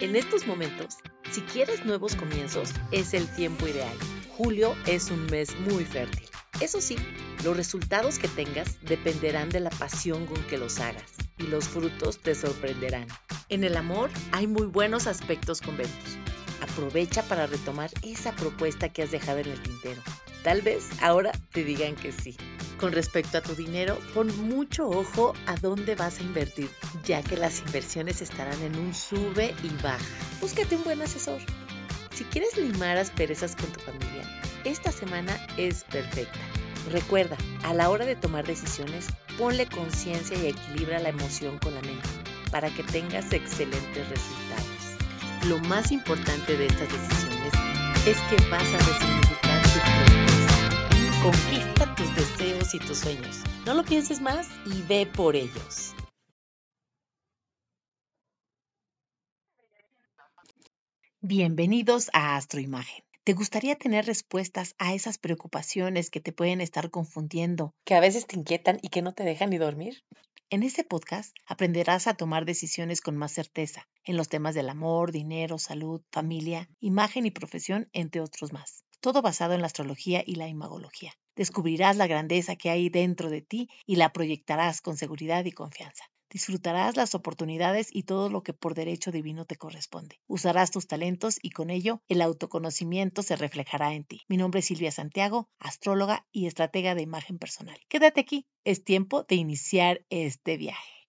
En estos momentos, si quieres nuevos comienzos, es el tiempo ideal. Julio es un mes muy fértil. Eso sí, los resultados que tengas dependerán de la pasión con que los hagas y los frutos te sorprenderán. En el amor hay muy buenos aspectos con Venus. Aprovecha para retomar esa propuesta que has dejado en el tintero. Tal vez ahora te digan que sí. Con respecto a tu dinero, pon mucho ojo a dónde vas a invertir, ya que las inversiones estarán en un sube y baja. Búscate un buen asesor. Si quieres limar asperezas con tu familia, esta semana es perfecta. Recuerda, a la hora de tomar decisiones, ponle conciencia y equilibra la emoción con la mente para que tengas excelentes resultados. Lo más importante de estas decisiones es que vas a resignificar tu progreso. Conquista tus deseos y tus sueños. No lo pienses más y ve por ellos. Bienvenidos a Astroimagen. ¿Te gustaría tener respuestas a esas preocupaciones que te pueden estar confundiendo, que a veces te inquietan y que no te dejan ni dormir? En este podcast aprenderás a tomar decisiones con más certeza en los temas del amor, dinero, salud, familia, imagen y profesión, entre otros más. Todo basado en la astrología y la imagología. Descubrirás la grandeza que hay dentro de ti y la proyectarás con seguridad y confianza. Disfrutarás las oportunidades y todo lo que por derecho divino te corresponde. Usarás tus talentos y con ello el autoconocimiento se reflejará en ti. Mi nombre es Silvia Santiago, astróloga y estratega de imagen personal. Quédate aquí, es tiempo de iniciar este viaje.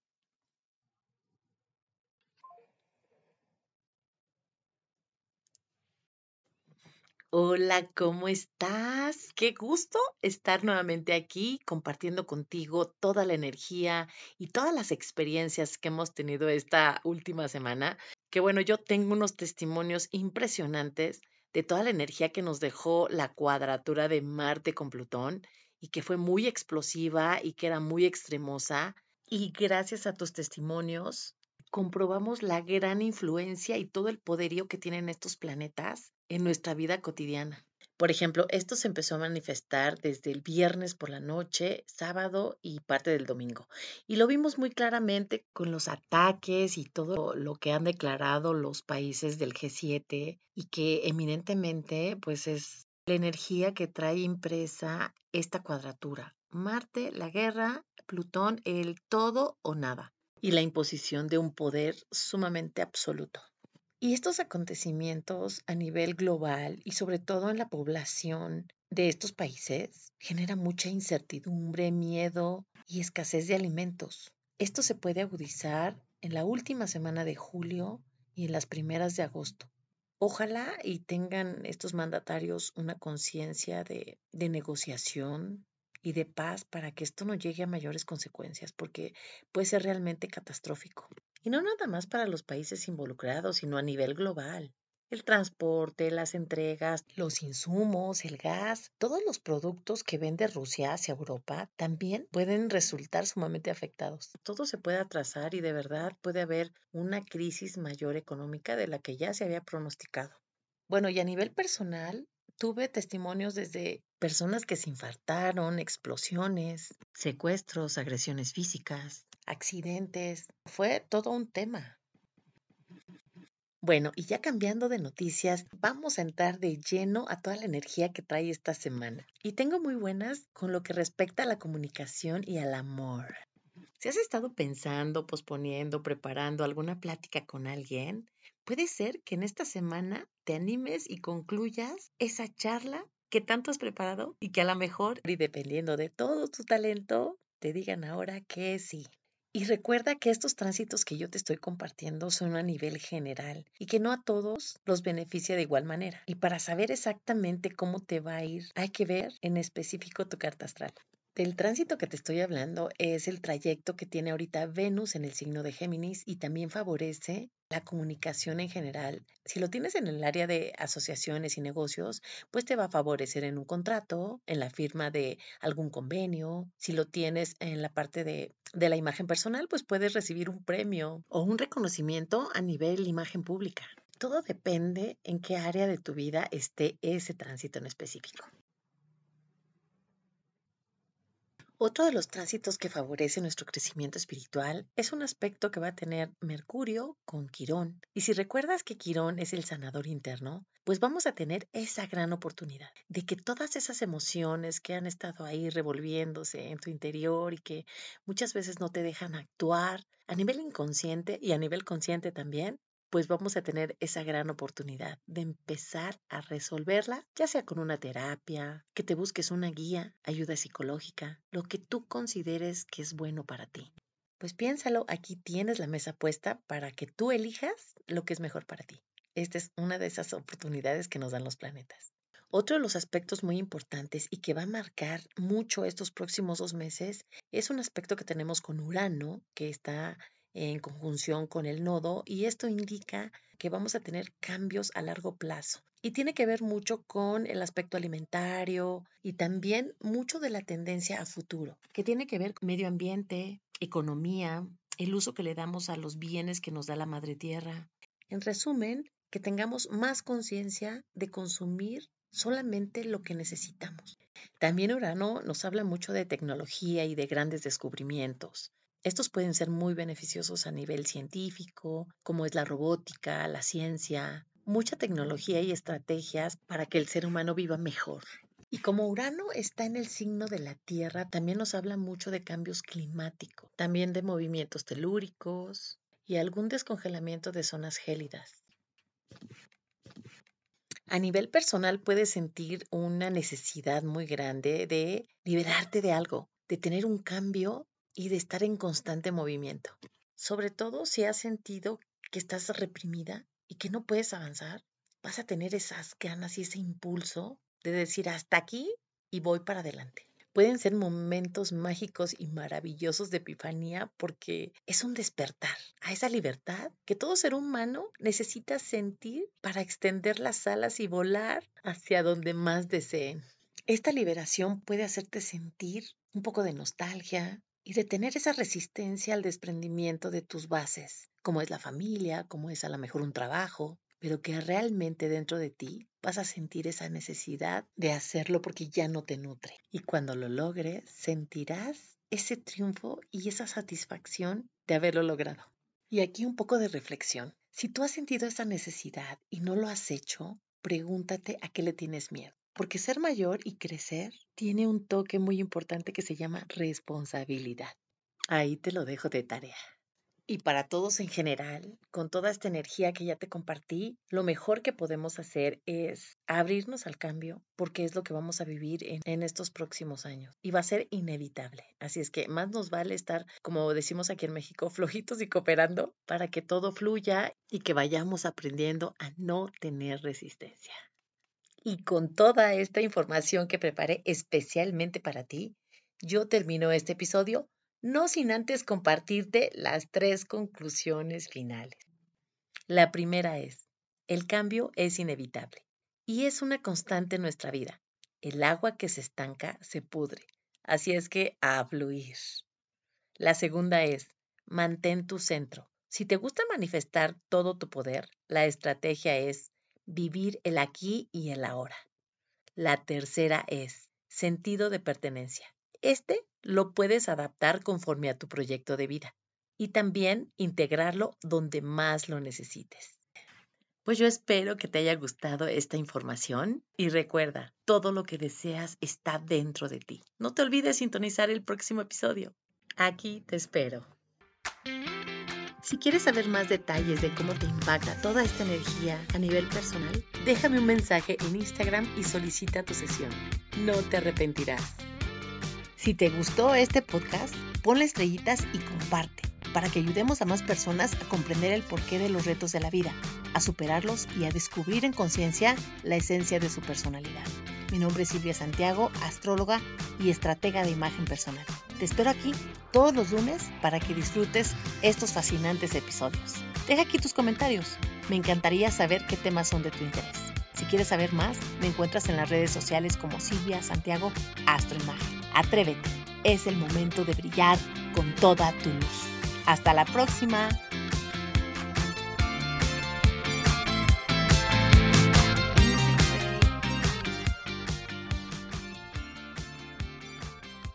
Hola, ¿cómo estás? Qué gusto estar nuevamente aquí compartiendo contigo toda la energía y todas las experiencias que hemos tenido esta última semana. Que bueno, yo tengo unos testimonios impresionantes de toda la energía que nos dejó la cuadratura de Marte con Plutón y que fue muy explosiva y que era muy extremosa. Y gracias a tus testimonios comprobamos la gran influencia y todo el poderío que tienen estos planetas en nuestra vida cotidiana. Por ejemplo, esto se empezó a manifestar desde el viernes por la noche, sábado y parte del domingo. Y lo vimos muy claramente con los ataques y todo lo que han declarado los países del G7 y que eminentemente pues es la energía que trae impresa esta cuadratura. Marte, la guerra, Plutón, el todo o nada y la imposición de un poder sumamente absoluto. Y estos acontecimientos a nivel global y sobre todo en la población de estos países generan mucha incertidumbre, miedo y escasez de alimentos. Esto se puede agudizar en la última semana de julio y en las primeras de agosto. Ojalá y tengan estos mandatarios una conciencia de, de negociación, y de paz para que esto no llegue a mayores consecuencias, porque puede ser realmente catastrófico. Y no nada más para los países involucrados, sino a nivel global. El transporte, las entregas, los insumos, el gas, todos los productos que vende Rusia hacia Europa también pueden resultar sumamente afectados. Todo se puede atrasar y de verdad puede haber una crisis mayor económica de la que ya se había pronosticado. Bueno, y a nivel personal, tuve testimonios desde personas que se infartaron, explosiones, secuestros, agresiones físicas, accidentes. Fue todo un tema. Bueno, y ya cambiando de noticias, vamos a entrar de lleno a toda la energía que trae esta semana. Y tengo muy buenas con lo que respecta a la comunicación y al amor. Si has estado pensando, posponiendo, preparando alguna plática con alguien, puede ser que en esta semana te animes y concluyas esa charla que tanto has preparado y que a lo mejor, y dependiendo de todo tu talento, te digan ahora que sí. Y recuerda que estos tránsitos que yo te estoy compartiendo son a nivel general y que no a todos los beneficia de igual manera. Y para saber exactamente cómo te va a ir, hay que ver en específico tu carta astral. Del tránsito que te estoy hablando es el trayecto que tiene ahorita Venus en el signo de Géminis y también favorece la comunicación en general. Si lo tienes en el área de asociaciones y negocios, pues te va a favorecer en un contrato, en la firma de algún convenio. Si lo tienes en la parte de, de la imagen personal, pues puedes recibir un premio o un reconocimiento a nivel imagen pública. Todo depende en qué área de tu vida esté ese tránsito en específico. Otro de los tránsitos que favorece nuestro crecimiento espiritual es un aspecto que va a tener Mercurio con Quirón. Y si recuerdas que Quirón es el sanador interno, pues vamos a tener esa gran oportunidad de que todas esas emociones que han estado ahí revolviéndose en tu interior y que muchas veces no te dejan actuar a nivel inconsciente y a nivel consciente también, pues vamos a tener esa gran oportunidad de empezar a resolverla, ya sea con una terapia, que te busques una guía, ayuda psicológica, lo que tú consideres que es bueno para ti. Pues piénsalo, aquí tienes la mesa puesta para que tú elijas lo que es mejor para ti. Esta es una de esas oportunidades que nos dan los planetas. Otro de los aspectos muy importantes y que va a marcar mucho estos próximos dos meses es un aspecto que tenemos con Urano, que está en conjunción con el nodo y esto indica que vamos a tener cambios a largo plazo. Y tiene que ver mucho con el aspecto alimentario y también mucho de la tendencia a futuro, que tiene que ver con medio ambiente, economía, el uso que le damos a los bienes que nos da la madre tierra. En resumen, que tengamos más conciencia de consumir solamente lo que necesitamos. También Urano nos habla mucho de tecnología y de grandes descubrimientos. Estos pueden ser muy beneficiosos a nivel científico, como es la robótica, la ciencia, mucha tecnología y estrategias para que el ser humano viva mejor. Y como Urano está en el signo de la Tierra, también nos habla mucho de cambios climáticos, también de movimientos telúricos y algún descongelamiento de zonas gélidas. A nivel personal puedes sentir una necesidad muy grande de liberarte de algo, de tener un cambio y de estar en constante movimiento. Sobre todo si has sentido que estás reprimida y que no puedes avanzar, vas a tener esas ganas y ese impulso de decir hasta aquí y voy para adelante. Pueden ser momentos mágicos y maravillosos de epifanía porque es un despertar a esa libertad que todo ser humano necesita sentir para extender las alas y volar hacia donde más deseen. Esta liberación puede hacerte sentir un poco de nostalgia, y de tener esa resistencia al desprendimiento de tus bases, como es la familia, como es a lo mejor un trabajo, pero que realmente dentro de ti vas a sentir esa necesidad de hacerlo porque ya no te nutre. Y cuando lo logres, sentirás ese triunfo y esa satisfacción de haberlo logrado. Y aquí un poco de reflexión. Si tú has sentido esa necesidad y no lo has hecho, pregúntate a qué le tienes miedo. Porque ser mayor y crecer tiene un toque muy importante que se llama responsabilidad. Ahí te lo dejo de tarea. Y para todos en general, con toda esta energía que ya te compartí, lo mejor que podemos hacer es abrirnos al cambio porque es lo que vamos a vivir en, estos próximos años y va a ser inevitable. Así es que más nos vale estar, como decimos aquí en México, flojitos y cooperando para que todo fluya y que vayamos aprendiendo a no tener resistencia. Y con toda esta información que preparé especialmente para ti, yo termino este episodio no sin antes compartirte las tres conclusiones finales. La primera es, el cambio es inevitable y es una constante en nuestra vida. El agua que se estanca se pudre, así es que a fluir. La segunda es, mantén tu centro. Si te gusta manifestar todo tu poder, la estrategia es vivir el aquí y el ahora. La tercera es sentido de pertenencia. Este lo puedes adaptar conforme a tu proyecto de vida y también integrarlo donde más lo necesites. Pues yo espero que te haya gustado esta información y recuerda, todo lo que deseas está dentro de ti. No te olvides sintonizar el próximo episodio. Aquí te espero. Si quieres saber más detalles de cómo te impacta toda esta energía a nivel personal, déjame un mensaje en Instagram y solicita tu sesión. No te arrepentirás. Si te gustó este podcast, ponle estrellitas y comparte para que ayudemos a más personas a comprender el porqué de los retos de la vida, a superarlos y a descubrir en conciencia la esencia de su personalidad. Mi nombre es Silvia Santiago, astróloga y estratega de imagen personal. Te espero aquí todos los lunes para que disfrutes estos fascinantes episodios. Deja aquí tus comentarios. Me encantaría saber qué temas son de tu interés. Si quieres saber más, me encuentras en las redes sociales como Silvia Santiago Astroimagen. Atrévete, es el momento de brillar con toda tu luz. Hasta la próxima.